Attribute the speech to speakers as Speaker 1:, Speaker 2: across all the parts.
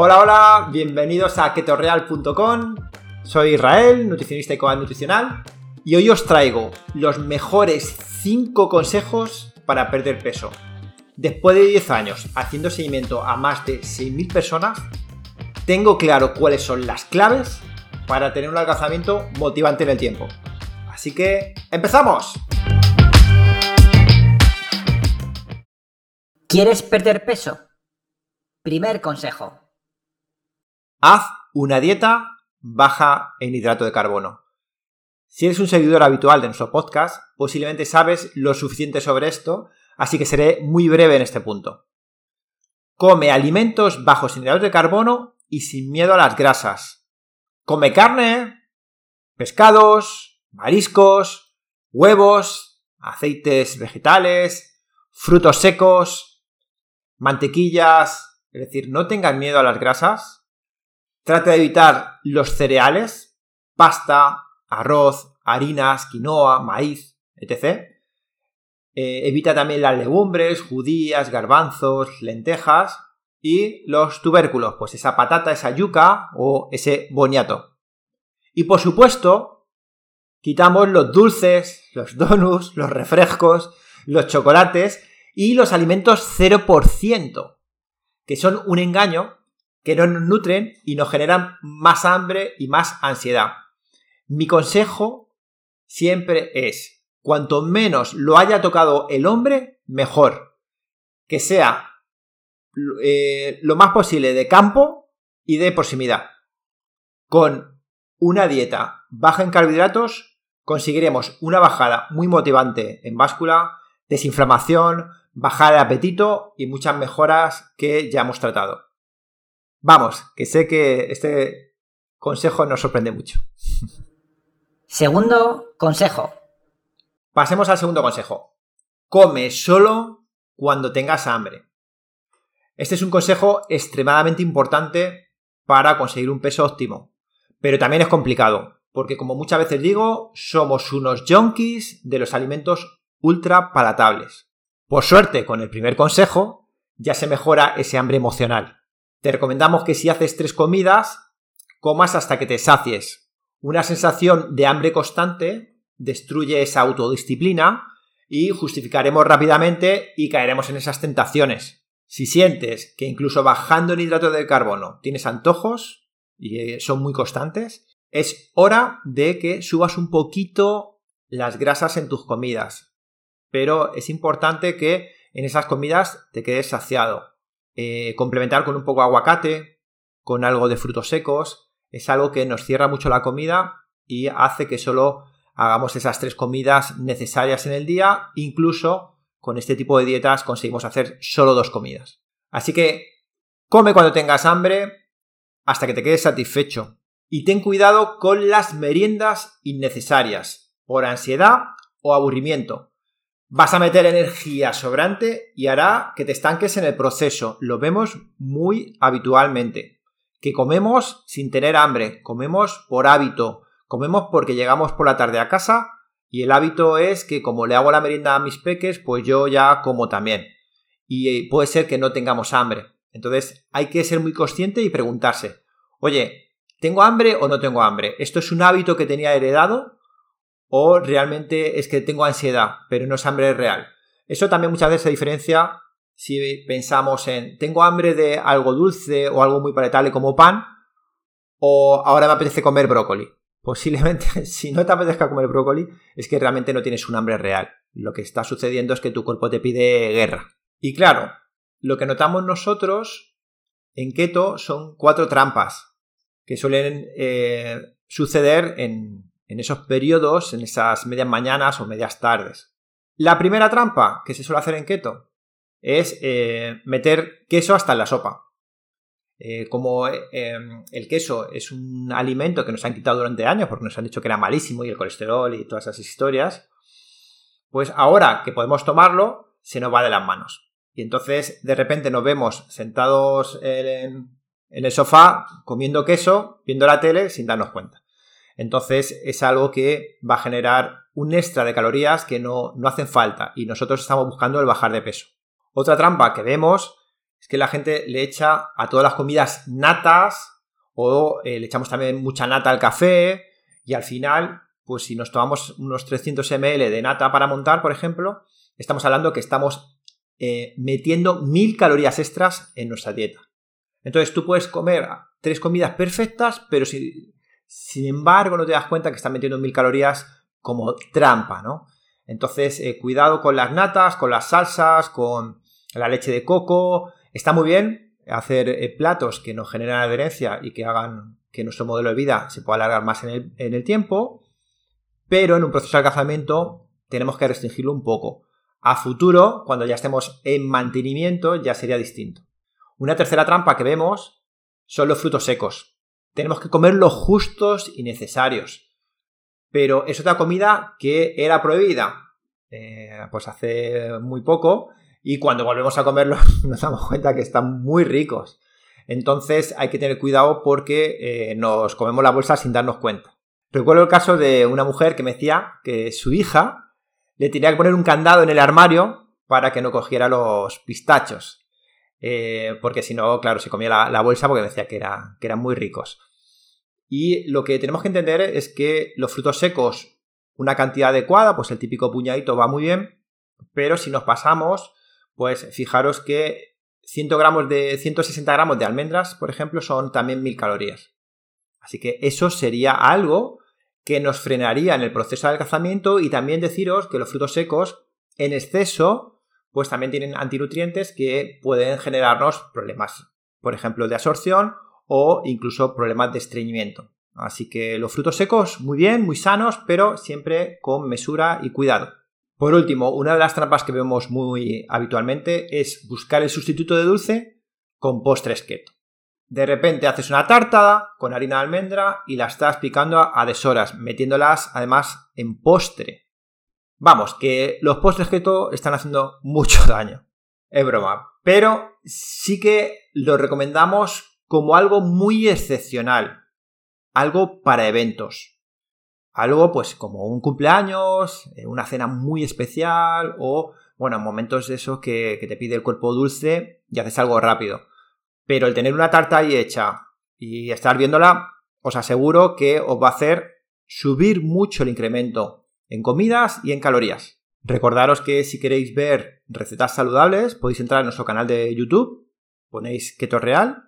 Speaker 1: Hola, hola, bienvenidos a ketoreal.com. Soy Israel, nutricionista y coach nutricional, y hoy os traigo los mejores 5 consejos para perder peso. Después de 10 años haciendo seguimiento a más de 6.000 personas, tengo claro cuáles son las claves para tener un alcanzamiento motivante en el tiempo. Así que, ¡empezamos!
Speaker 2: ¿Quieres perder peso? Primer consejo.
Speaker 1: Haz una dieta baja en hidrato de carbono. Si eres un seguidor habitual de nuestro podcast, posiblemente sabes lo suficiente sobre esto, así que seré muy breve en este punto. Come alimentos bajos en hidratos de carbono y sin miedo a las grasas. Come carne, pescados, mariscos, huevos, aceites vegetales, frutos secos, mantequillas, es decir, no tengas miedo a las grasas, Trata de evitar los cereales, pasta, arroz, harinas, quinoa, maíz, etc. Eh, evita también las legumbres, judías, garbanzos, lentejas y los tubérculos, pues esa patata, esa yuca o ese boniato. Y por supuesto, quitamos los dulces, los donuts, los refrescos, los chocolates y los alimentos 0%, que son un engaño que no nos nutren y nos generan más hambre y más ansiedad. Mi consejo siempre es, cuanto menos lo haya tocado el hombre, mejor. Que sea eh, lo más posible de campo y de proximidad. Con una dieta baja en carbohidratos conseguiremos una bajada muy motivante en báscula, desinflamación, bajada de apetito y muchas mejoras que ya hemos tratado. Vamos, que sé que este consejo nos sorprende mucho.
Speaker 2: Segundo consejo.
Speaker 1: Pasemos al segundo consejo. Come solo cuando tengas hambre. Este es un consejo extremadamente importante para conseguir un peso óptimo, pero también es complicado, porque como muchas veces digo, somos unos junkies de los alimentos ultra palatables. Por suerte, con el primer consejo, ya se mejora ese hambre emocional. Te recomendamos que si haces tres comidas, comas hasta que te sacies. Una sensación de hambre constante destruye esa autodisciplina y justificaremos rápidamente y caeremos en esas tentaciones. Si sientes que incluso bajando el hidrato de carbono tienes antojos y son muy constantes, es hora de que subas un poquito las grasas en tus comidas. Pero es importante que en esas comidas te quedes saciado. Eh, complementar con un poco de aguacate, con algo de frutos secos, es algo que nos cierra mucho la comida y hace que solo hagamos esas tres comidas necesarias en el día, incluso con este tipo de dietas conseguimos hacer solo dos comidas. Así que come cuando tengas hambre hasta que te quedes satisfecho. Y ten cuidado con las meriendas innecesarias por ansiedad o aburrimiento, vas a meter energía sobrante y hará que te estanques en el proceso. Lo vemos muy habitualmente. Que comemos sin tener hambre, comemos por hábito, comemos porque llegamos por la tarde a casa y el hábito es que como le hago la merienda a mis peques, pues yo ya como también. Y eh, puede ser que no tengamos hambre. Entonces hay que ser muy consciente y preguntarse, oye, ¿tengo hambre o no tengo hambre? ¿Esto es un hábito que tenía heredado o realmente es que tengo ansiedad, pero no es hambre real. Eso también muchas veces se diferencia si pensamos en tengo hambre de algo dulce o algo muy palatable como pan o ahora me apetece comer brócoli. Posiblemente si no te apetezca comer brócoli es que realmente no tienes un hambre real. Lo que está sucediendo es que tu cuerpo te pide guerra. Y claro, lo que notamos nosotros en keto son cuatro trampas que suelen eh, suceder en, en esos periodos, en esas medias mañanas o medias tardes. La primera trampa que se suele hacer en keto es eh, meter queso hasta en la sopa. Eh, como eh, em, el queso es un alimento que nos han quitado durante años porque nos han dicho que era malísimo y el colesterol y todas esas historias, pues ahora que podemos tomarlo, se nos va de las manos. Y entonces de repente nos vemos sentados en el sofá comiendo queso, viendo la tele sin darnos cuenta. Entonces es algo que va a generar un extra de calorías que no, no hacen falta y nosotros estamos buscando el bajar de peso. Otra trampa que vemos es que la gente le echa a todas las comidas natas o eh, le echamos también mucha nata al café y al final, pues si nos tomamos unos 300 ml de nata para montar, por ejemplo, estamos hablando que estamos eh, metiendo mil calorías extras en nuestra dieta. Entonces tú puedes comer tres comidas perfectas, pero si, sin embargo no te das cuenta que estás metiendo mil calorías como trampa, ¿no? Entonces, eh, cuidado con las natas, con las salsas, con la leche de coco. Está muy bien hacer eh, platos que nos generen adherencia y que hagan que nuestro modelo de vida se pueda alargar más en el, en el tiempo, pero en un proceso de alcanzamiento tenemos que restringirlo un poco. A futuro, cuando ya estemos en mantenimiento, ya sería distinto. Una tercera trampa que vemos son los frutos secos. Tenemos que comer los justos y necesarios pero es otra comida que era prohibida eh, pues hace muy poco y cuando volvemos a comerlos nos damos cuenta que están muy ricos. Entonces hay que tener cuidado porque eh, nos comemos la bolsa sin darnos cuenta. Recuerdo el caso de una mujer que me decía que su hija le tenía que poner un candado en el armario para que no cogiera los pistachos. Eh, porque si no, claro, se comía la, bolsa porque me decía que, que eran muy ricos. Y lo que tenemos que entender es que los frutos secos, una cantidad adecuada, pues el típico puñadito va muy bien, pero si nos pasamos, pues fijaros que 100 gramos de, 160 gramos de almendras, por ejemplo, son también 1000 calorías. Así que eso sería algo que nos frenaría en el proceso de adelgazamiento y también deciros que los frutos secos en exceso pues también tienen antinutrientes que pueden generarnos problemas, por ejemplo, de absorción o incluso problemas de estreñimiento. Así que los frutos secos, muy bien, muy sanos, pero siempre con mesura y cuidado. Por último, una de las trampas que vemos muy habitualmente es buscar el sustituto de dulce con postres keto. De repente haces una tartada con harina de almendra y la estás picando a deshoras, metiéndolas además en postre. Vamos, que los postres keto están haciendo mucho daño. Es broma. Pero sí que lo recomendamos como algo muy excepcional, algo para eventos, algo pues como un cumpleaños, eh, una cena muy especial o, bueno, momentos de esos que, que te pide el cuerpo dulce y haces algo rápido. Pero el tener una tarta ahí hecha y estar viéndola, os aseguro que os va a hacer subir mucho el incremento en comidas y en calorías. Recordaros que si queréis ver recetas saludables podéis entrar en nuestro canal de YouTube, ponéis Keto Real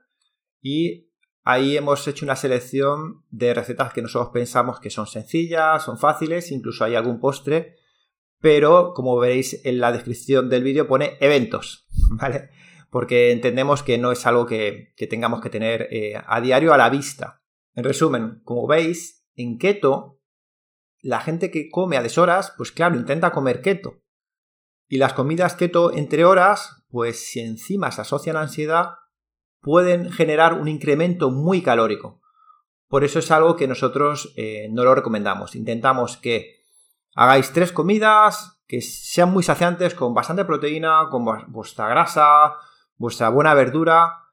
Speaker 1: y ahí hemos hecho una selección de recetas que nosotros pensamos que son sencillas, son fáciles, incluso hay algún postre, pero como veréis en la descripción del vídeo pone eventos, ¿vale? Porque entendemos que no es algo que, tengamos que tener eh, a diario a la vista. En resumen, como veis, en keto, la gente que come a deshoras, pues claro, intenta comer keto. Y las comidas keto entre horas, pues si encima se asocian a ansiedad, pueden generar un incremento muy calórico. Por eso es algo que nosotros eh, no lo recomendamos. Intentamos que hagáis tres comidas que sean muy saciantes, con bastante proteína, con vuestra grasa, vuestra buena verdura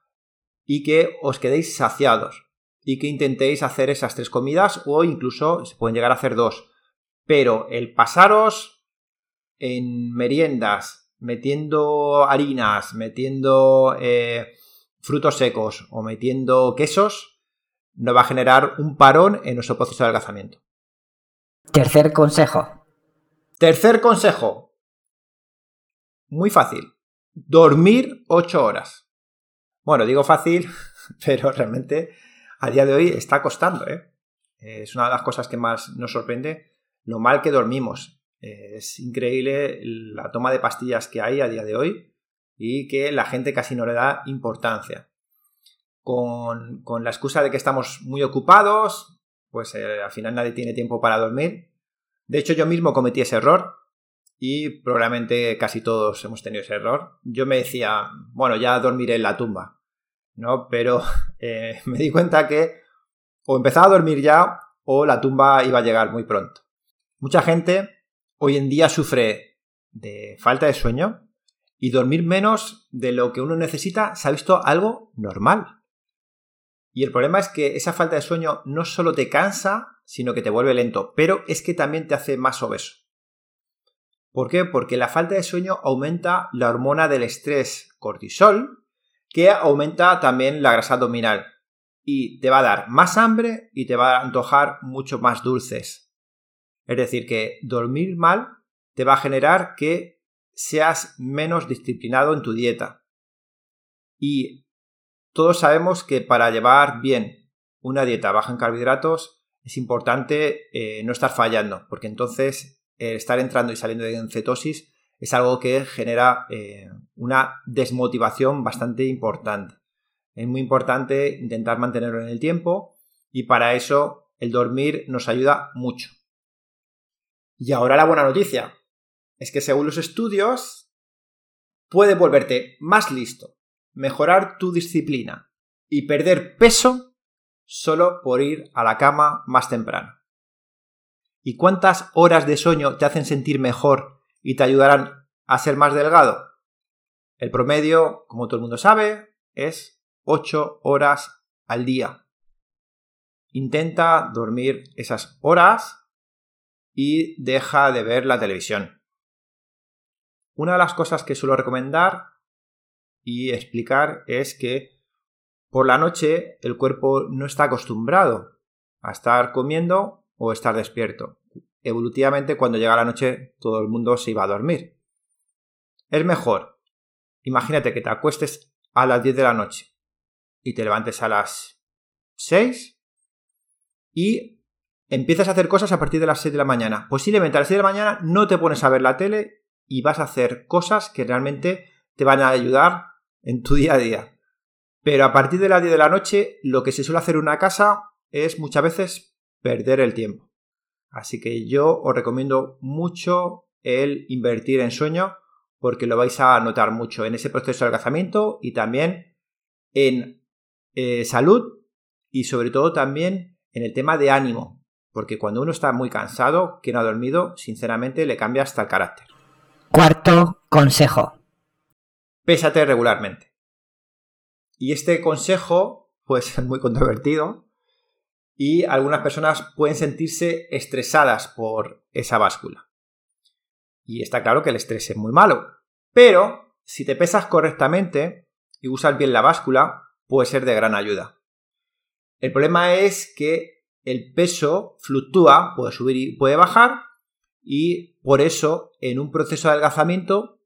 Speaker 1: y que os quedéis saciados. Y que intentéis hacer esas tres comidas o incluso se pueden llegar a hacer dos. Pero el pasaros en meriendas, metiendo harinas, metiendo eh, frutos secos o metiendo quesos, nos va a generar un parón en nuestro proceso de adelgazamiento.
Speaker 2: Tercer consejo.
Speaker 1: Tercer consejo. Muy fácil. Dormir 8 horas. Bueno, digo fácil, pero realmente a día de hoy está costando. ¿eh? Es una de las cosas que más nos sorprende lo mal que dormimos. Es increíble la toma de pastillas que hay a día de hoy y que la gente casi no le da importancia. Con, la excusa de que estamos muy ocupados, pues eh, al final nadie tiene tiempo para dormir. De hecho, yo mismo cometí ese error y probablemente casi todos hemos tenido ese error. Yo me decía, bueno, ya dormiré en la tumba, ¿no? Pero eh, me di cuenta que o empezaba a dormir ya o la tumba iba a llegar muy pronto. Mucha gente hoy en día sufre de falta de sueño y dormir menos de lo que uno necesita se ha visto algo normal. Y el problema es que esa falta de sueño no solo te cansa, sino que te vuelve lento, pero es que también te hace más obeso. ¿Por qué? Porque la falta de sueño aumenta la hormona del estrés cortisol, que aumenta también la grasa abdominal y te va a dar más hambre y te va a antojar mucho más dulces. Es decir, que dormir mal te va a generar que seas menos disciplinado en tu dieta. Y todos sabemos que para llevar bien una dieta baja en carbohidratos es importante eh, no estar fallando, porque entonces eh, estar entrando y saliendo de cetosis es algo que genera eh, una desmotivación bastante importante. Es muy importante intentar mantenerlo en el tiempo y para eso el dormir nos ayuda mucho. Y ahora la buena noticia es que según los estudios puede volverte más listo, mejorar tu disciplina y perder peso solo por ir a la cama más temprano. ¿Y cuántas horas de sueño te hacen sentir mejor y te ayudarán a ser más delgado? El promedio, como todo el mundo sabe, es 8 horas al día. Intenta dormir esas horas y deja de ver la televisión. Una de las cosas que suelo recomendar y explicar es que por la noche el cuerpo no está acostumbrado a estar comiendo o estar despierto. Evolutivamente cuando llega la noche todo el mundo se iba a dormir. Es mejor, imagínate que te acuestes a las 10 de la noche y te levantes a las 6 y empiezas a hacer cosas a partir de las 6 de la mañana. Posiblemente a las 6 de la mañana no te pones a ver la tele y vas a hacer cosas que realmente te van a ayudar en tu día a día. Pero a partir de las 10 de la noche lo que se suele hacer en una casa es muchas veces perder el tiempo. Así que yo os recomiendo mucho el invertir en sueño porque lo vais a notar mucho en ese proceso de algazamiento y también en eh, salud y sobre todo también en el tema de ánimo, porque cuando uno está muy cansado, que no ha dormido, sinceramente le cambia hasta el carácter.
Speaker 2: Cuarto consejo.
Speaker 1: Pésate regularmente. Y este consejo puede ser muy controvertido y algunas personas pueden sentirse estresadas por esa báscula. Y está claro que el estrés es muy malo, pero si te pesas correctamente y usas bien la báscula, puede ser de gran ayuda. El problema es que el peso fluctúa, puede subir y puede bajar, y por eso en un proceso de adelgazamiento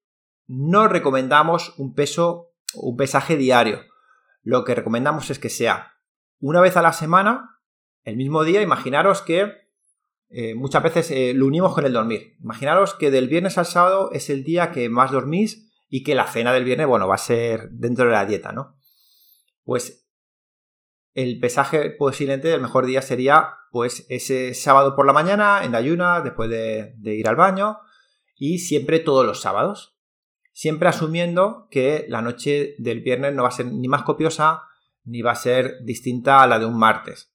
Speaker 1: no recomendamos un peso, un pesaje diario. Lo que recomendamos es que sea una vez a la semana, el mismo día. Imaginaros que eh, muchas veces eh, lo unimos con el dormir. Imaginaros que del viernes al sábado es el día que más dormís y que la cena del viernes, bueno, va a ser dentro de la dieta, ¿no? pues el pesaje posiblemente del mejor día sería pues ese sábado por la mañana en ayuna después de, ir al baño y siempre todos los sábados. Siempre asumiendo que la noche del viernes no va a ser ni más copiosa ni va a ser distinta a la de un martes.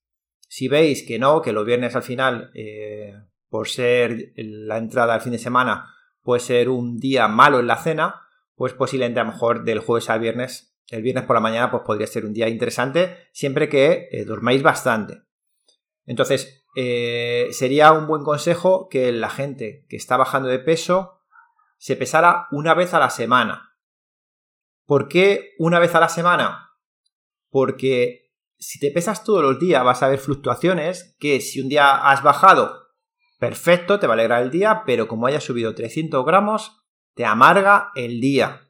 Speaker 1: Si veis que no que los viernes al final eh, por ser la entrada al fin de semana puede ser un día malo en la cena pues posiblemente a lo mejor del jueves al viernes el viernes por la mañana pues podría ser un día interesante siempre que eh, dormáis bastante. Entonces, eh, sería un buen consejo que la gente que está bajando de peso se pesara una vez a la semana. ¿Por qué una vez a la semana? Porque si te pesas todos los días vas a ver fluctuaciones que si un día has bajado, perfecto, te va a alegrar el día, pero como hayas subido 300 gramos, te amarga el día.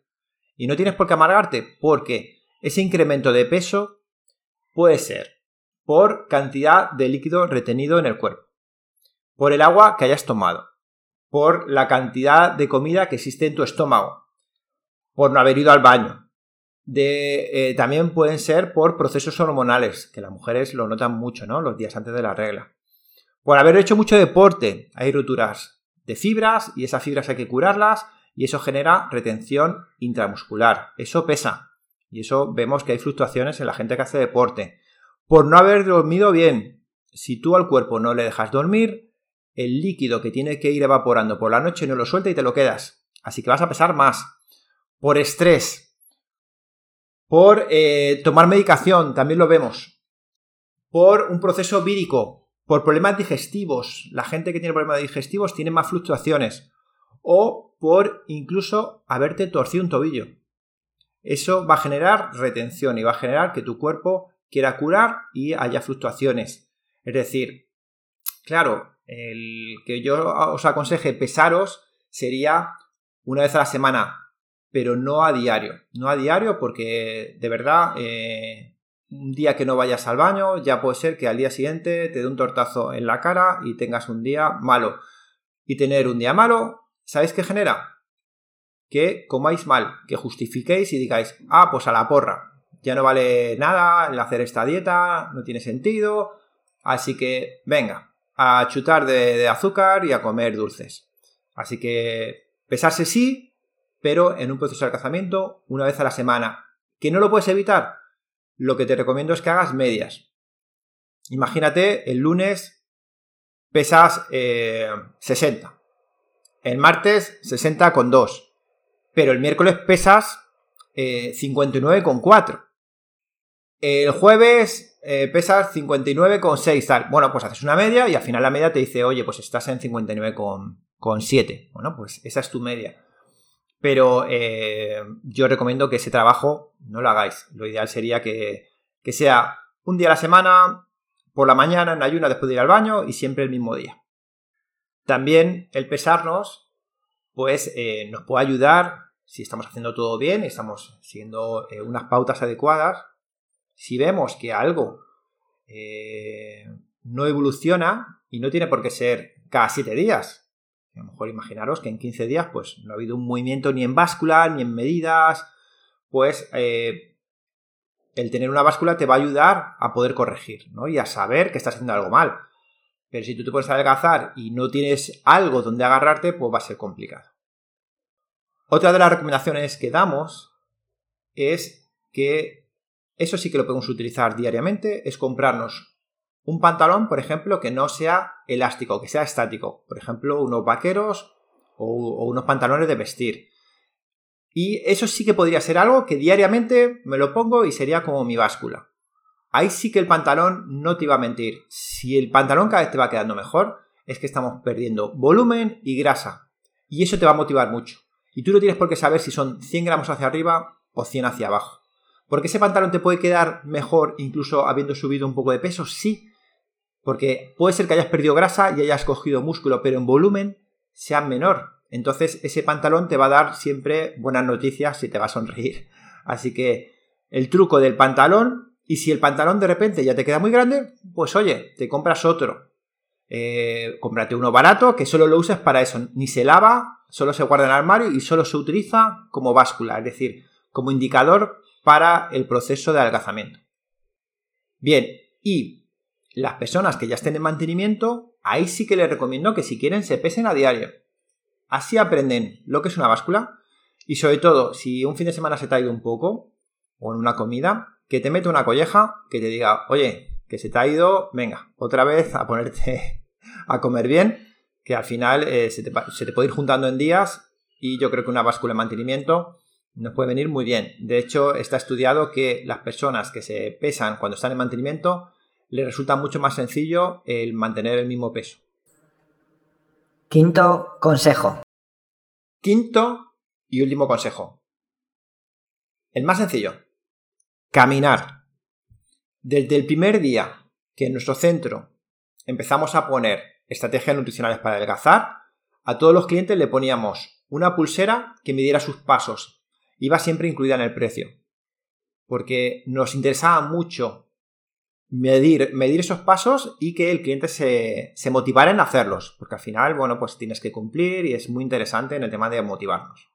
Speaker 1: Y no tienes por qué amargarte porque ese incremento de peso puede ser por cantidad de líquido retenido en el cuerpo, por el agua que hayas tomado, por la cantidad de comida que existe en tu estómago, por no haber ido al baño. Eh, también pueden ser por procesos hormonales, que las mujeres lo notan mucho, ¿no? Los días antes de la regla. Por haber hecho mucho deporte, hay rupturas de fibras y esas fibras hay que curarlas y eso genera retención intramuscular. Eso pesa. Y eso vemos que hay fluctuaciones en la gente que hace deporte. Por no haber dormido bien, si tú al cuerpo no le dejas dormir, el líquido que tiene que ir evaporando por la noche no lo suelta y te lo quedas. Así que vas a pesar más. Por estrés. Por eh, tomar medicación, también lo vemos. Por un proceso vírico. Por problemas digestivos. La gente que tiene problemas digestivos tiene más fluctuaciones o por incluso haberte torcido un tobillo. eso va a generar retención y va a generar que tu cuerpo quiera curar y haya fluctuaciones. Es decir, claro, el que yo os aconseje pesaros sería una vez a la semana, pero no a diario. No a diario porque de verdad eh, un día que no vayas al baño ya puede ser que al día siguiente te dé un tortazo en la cara y tengas un día malo. Y tener un día malo, ¿sabéis qué genera? Que comáis mal, que justifiquéis y digáis, ah, pues a la porra, ya no vale nada el hacer esta dieta, no tiene sentido, así que venga, a chutar de, azúcar y a comer dulces. Así que pesarse sí, pero en un proceso de alcanzamiento una vez a la semana. ¿Que no lo puedes evitar? Lo que te recomiendo es que hagas medias. Imagínate, el lunes pesas 60. El martes 60 con 2. Pero el miércoles pesas 59 eh, con 4. El jueves eh, pesas 59,6 tal. Bueno, pues haces una media y al final la media te dice, oye, pues estás en 59,7. Bueno, pues esa es tu media. Pero eh, yo recomiendo que ese trabajo no lo hagáis. Lo ideal sería que, sea un día a la semana, por la mañana, en ayuna después de ir al baño y siempre el mismo día. También el pesarnos, pues eh, nos puede ayudar si estamos haciendo todo bien estamos siguiendo unas pautas adecuadas si vemos que algo eh, no evoluciona, y no tiene por qué ser cada 7 días, a lo mejor imaginaros que en 15 días pues no ha habido un movimiento ni en báscula, ni en medidas, pues eh, el tener una báscula te va a ayudar a poder corregir, ¿no? Y a saber que estás haciendo algo mal. Pero si tú te puedes adelgazar y no tienes algo donde agarrarte, pues va a ser complicado. Otra de las recomendaciones que damos es que eso sí que lo podemos utilizar diariamente, es comprarnos un pantalón, por ejemplo, que no sea elástico, que sea estático. Por ejemplo, unos vaqueros o, unos pantalones de vestir. Y eso sí que podría ser algo que diariamente me lo pongo y sería como mi báscula. Ahí sí que el pantalón no te iba a mentir. Si el pantalón cada vez te va quedando mejor, es que estamos perdiendo volumen y grasa. Y eso te va a motivar mucho. Y tú no tienes por qué saber si son 100 gramos hacia arriba o 100 hacia abajo. ¿Porque ese pantalón te puede quedar mejor incluso habiendo subido un poco de peso? Sí. Porque puede ser que hayas perdido grasa y hayas cogido músculo, pero en volumen sea menor. Entonces ese pantalón te va a dar siempre buenas noticias y te va a sonreír. Así que el truco del pantalón, y si el pantalón de repente ya te queda muy grande, pues oye, te compras otro. Eh, cómprate uno barato que solo lo uses para eso. Ni se lava, solo se guarda en el armario y solo se utiliza como báscula, es decir, como indicador para el proceso de adelgazamiento. Bien, y las personas que ya estén en mantenimiento, ahí sí que les recomiendo que si quieren se pesen a diario. Así aprenden lo que es una báscula y sobre todo si un fin de semana se te ha ido un poco o en una comida, que te mete una colleja que te diga, oye, que se te ha ido, venga, otra vez a ponerte a comer bien, que al final eh, se, te, se te puede ir juntando en días y yo creo que una báscula de mantenimiento nos puede venir muy bien. De hecho, está estudiado que las personas que se pesan cuando están en mantenimiento les resulta mucho más sencillo el mantener el mismo peso.
Speaker 2: Quinto consejo.
Speaker 1: Quinto y último consejo. El más sencillo. Caminar. Desde el primer día que en nuestro centro empezamos a poner estrategias nutricionales para adelgazar, a todos los clientes le poníamos una pulsera que midiera sus pasos iba siempre incluida en el precio. Porque nos interesaba mucho medir, medir esos pasos y que el cliente se, se motivara en hacerlos. Porque al final, bueno, pues tienes que cumplir y es muy interesante en el tema de motivarnos.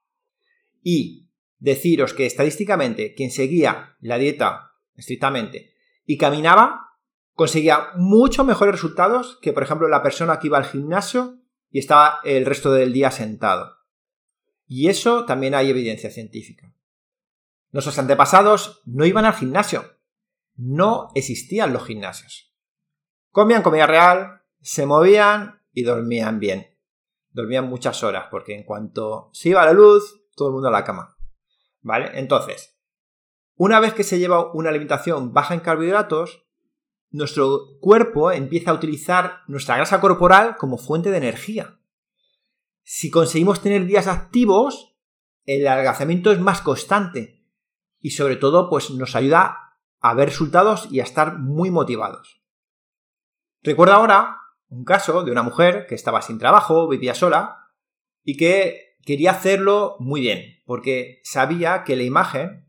Speaker 1: Y deciros que estadísticamente quien seguía la dieta estrictamente y caminaba conseguía mucho mejores resultados que, por ejemplo, la persona que iba al gimnasio y estaba el resto del día sentado. Y eso también hay evidencia científica. Nuestros antepasados no iban al gimnasio. No existían los gimnasios. Comían comida real, se movían y dormían bien. Dormían muchas horas, porque en cuanto se iba la luz, todo el mundo a la cama. ¿Vale? Entonces, una vez que se lleva una alimentación baja en carbohidratos, nuestro cuerpo empieza a utilizar nuestra grasa corporal como fuente de energía. Si conseguimos tener días activos, el adelgazamiento es más constante. y sobre todo pues nos ayuda a ver resultados y a estar muy motivados. Recuerdo ahora un caso de una mujer que estaba sin trabajo, vivía sola y que quería hacerlo muy bien, porque sabía que la imagen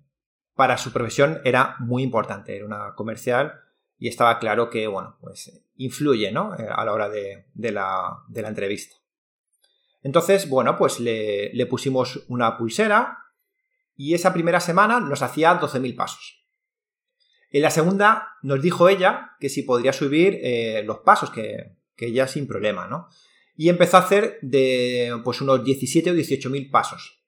Speaker 1: para su profesión era muy importante, era una comercial y estaba claro que, bueno, pues influye, ¿no? Eh, a la hora de, la, entrevista. Entonces, bueno, pues le, le pusimos una pulsera y esa primera semana nos hacía 12.000 pasos. En la segunda nos dijo ella que si podría subir eh, los pasos, que, que, ella sin problema, ¿no? Y empezó a hacer de pues unos 17 o 18.000 pasos.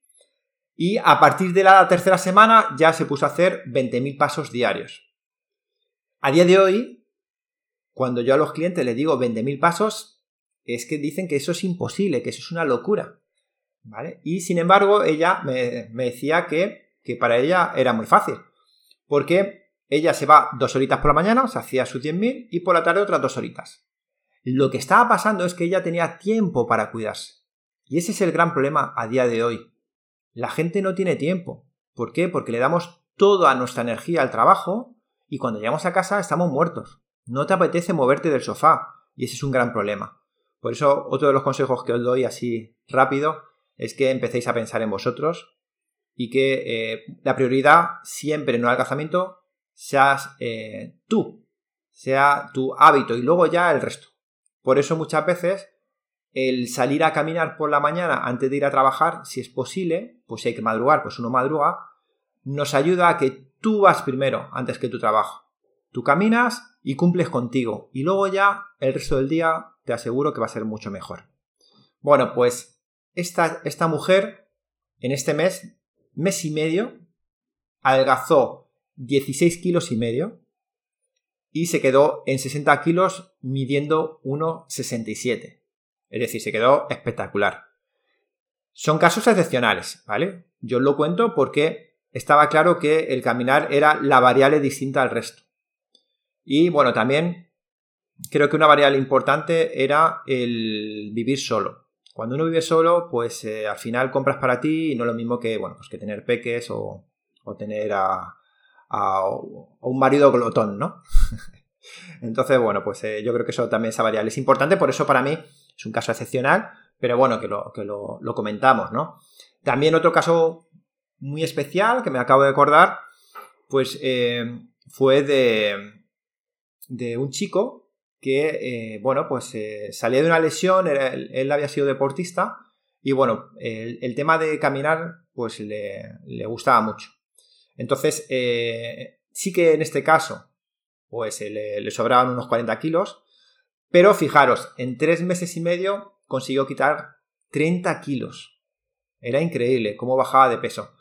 Speaker 1: Y a partir de la tercera semana ya se puso a hacer 20.000 pasos diarios. A día de hoy, cuando yo a los clientes les digo 20.000 pasos, es que dicen que eso es imposible, que eso es una locura. Y sin embargo, ella me, decía que, para ella era muy fácil, porque ella se va dos horitas por la mañana, se hacía sus 10.000 y por la tarde otras dos horitas. Lo que estaba pasando es que ella tenía tiempo para cuidarse. Y ese es el gran problema a día de hoy. La gente no tiene tiempo. ¿Por qué? Porque le damos toda nuestra energía al trabajo y cuando llegamos a casa estamos muertos. No te apetece moverte del sofá y ese es un gran problema. Por eso otro de los consejos que os doy así rápido es que empecéis a pensar en vosotros y que eh, la prioridad siempre en el alcanzamiento seas eh, tú, sea tu hábito y luego ya el resto. Por eso muchas veces el salir a caminar por la mañana antes de ir a trabajar, si es posible, pues si hay que madrugar, pues uno madruga, nos ayuda a que tú vas primero antes que tu trabajo. Tú caminas y cumples contigo y luego ya el resto del día te aseguro que va a ser mucho mejor. Bueno, pues esta, esta mujer en este mes, mes y medio, adelgazó 16 kilos y medio y se quedó en 60 kilos midiendo 1,67. Es decir, se quedó espectacular. Son casos excepcionales, ¿vale? Yo lo cuento porque estaba claro que el caminar era la variable distinta al resto. Y bueno, también creo que una variable importante era el vivir solo. Cuando uno vive solo, pues eh, al final compras para ti y no es lo mismo que, bueno, pues que tener peques o, tener a, un marido glotón, ¿no? Entonces, bueno, pues eh, yo creo que eso también, esa variable es importante, por eso para mí es un caso excepcional, pero bueno, que lo, que lo, comentamos, ¿no? También otro caso muy especial que me acabo de acordar, pues eh, fue de, de un chico que, eh, bueno, pues eh, salía de una lesión, él, había sido deportista y, bueno, el, tema de caminar, pues le, gustaba mucho. Entonces, sí que en este caso, pues le, le, sobraban unos 40 kilos, pero fijaros, en tres meses y medio consiguió quitar 30 kilos. Era increíble cómo bajaba de peso.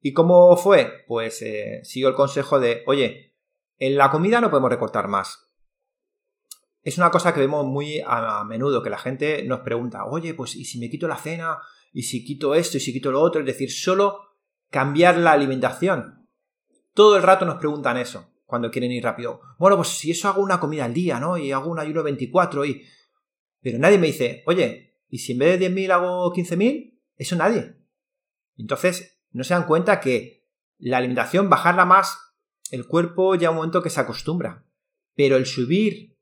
Speaker 1: ¿Y cómo fue? Pues siguió el consejo de, oye, en la comida no podemos recortar más es una cosa que vemos muy a, menudo, que la gente nos pregunta, oye, pues ¿y si me quito la cena? ¿Y si quito esto? ¿Y si quito lo otro? Es decir, solo cambiar la alimentación. Todo el rato nos preguntan eso cuando quieren ir rápido. Bueno, pues si eso hago una comida al día, ¿no? Y hago un ayuno 24 y... Pero nadie me dice, oye, ¿y si en vez de 10.000 hago 15.000? Eso nadie. Entonces, no se dan cuenta que la alimentación, bajarla más, el cuerpo ya un momento que se acostumbra. Pero el subir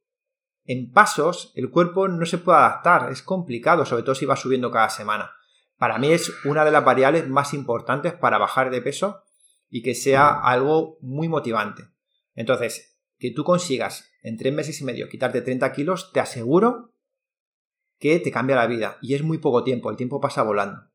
Speaker 1: en pasos el cuerpo no se puede adaptar, es complicado, sobre todo si va subiendo cada semana. Para mí es una de las variables más importantes para bajar de peso y que sea algo muy motivante. Entonces, que tú consigas en tres meses y medio quitarte 30 kilos, te aseguro que te cambia la vida. Y es muy poco tiempo, el tiempo pasa volando.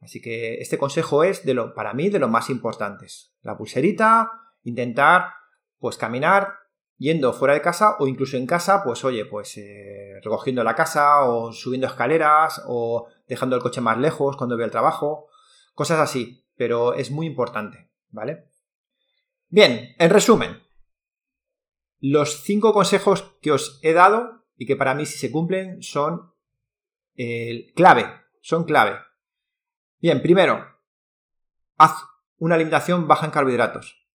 Speaker 1: Así que este consejo es de lo, para mí de los más importantes. La pulserita, intentar pues caminar yendo fuera de casa o incluso en casa, pues oye, pues eh, recogiendo la casa o subiendo escaleras o dejando el coche más lejos cuando voy al trabajo, cosas así, pero es muy importante, ¿vale? Bien, en resumen, los cinco consejos que os he dado y que para mí si se cumplen son eh, clave, son clave. Bien, primero, haz una alimentación baja en carbohidratos.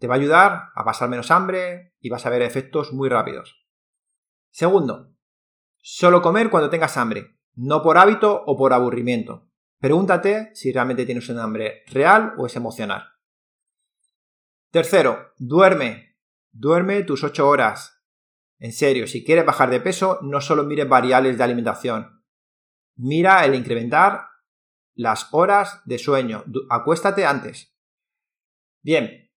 Speaker 1: Te va a ayudar a pasar menos hambre y vas a ver efectos muy rápidos. Segundo, solo comer cuando tengas hambre, no por hábito o por aburrimiento. Pregúntate si realmente tienes un hambre real o es emocional. Tercero, duerme. Duerme tus 8 horas. En serio, si quieres bajar de peso, no solo mires variables de alimentación. Mira el incrementar las horas de sueño. Acuéstate antes. Bien.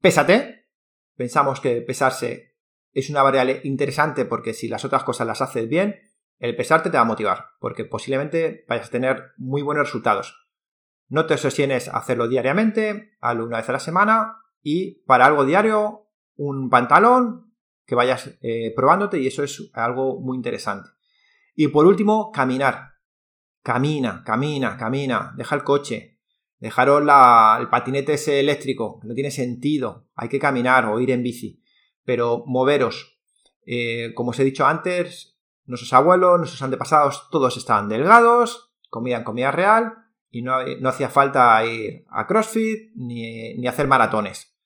Speaker 1: Pésate. Pensamos que pesarse es una variable interesante porque si las otras cosas las haces bien, el pesarte te va a motivar, porque posiblemente vayas a tener muy buenos resultados. No te a hacerlo diariamente, hazlo una vez a la semana y para algo diario, un pantalón que vayas eh, probándote y eso es algo muy interesante. Y por último, caminar. Camina, camina, camina, deja el coche, dejaros el patinete ese eléctrico, no tiene sentido, hay que caminar o ir en bici, pero moveros. Eh, como os he dicho antes, nuestros abuelos, nuestros antepasados, todos estaban delgados, comían comida real y no, hacía falta ir a CrossFit ni, hacer maratones.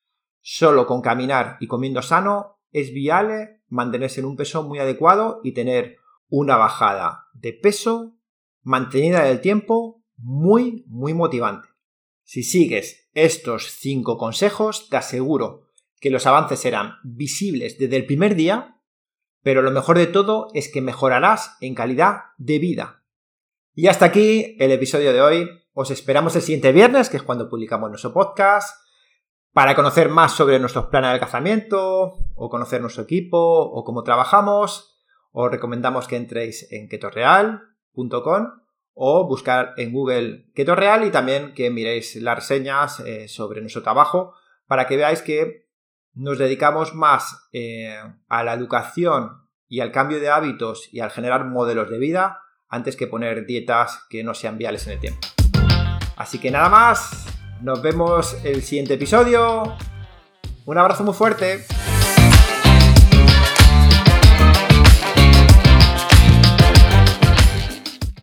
Speaker 1: Solo con caminar y comiendo sano es viable mantenerse en un peso muy adecuado y tener una bajada de peso mantenida en el tiempo muy, muy motivante. Si sigues estos cinco consejos, te aseguro que los avances serán visibles desde el primer día pero lo mejor de todo es que mejorarás en calidad de vida. Y hasta aquí el episodio de hoy. Os esperamos el siguiente viernes, que es cuando publicamos nuestro podcast. Para conocer más sobre nuestros planes de alcanzamiento, o conocer nuestro equipo, o cómo trabajamos, os recomendamos que entréis en ketoreal.com o buscar en Google KetoReal y también que miréis las reseñas eh, sobre nuestro trabajo para que veáis que nos dedicamos más eh, a la educación y al cambio de hábitos y al generar modelos de vida antes que poner dietas que no sean viales en el tiempo. Así que nada más, nos vemos el siguiente episodio. Un abrazo muy fuerte.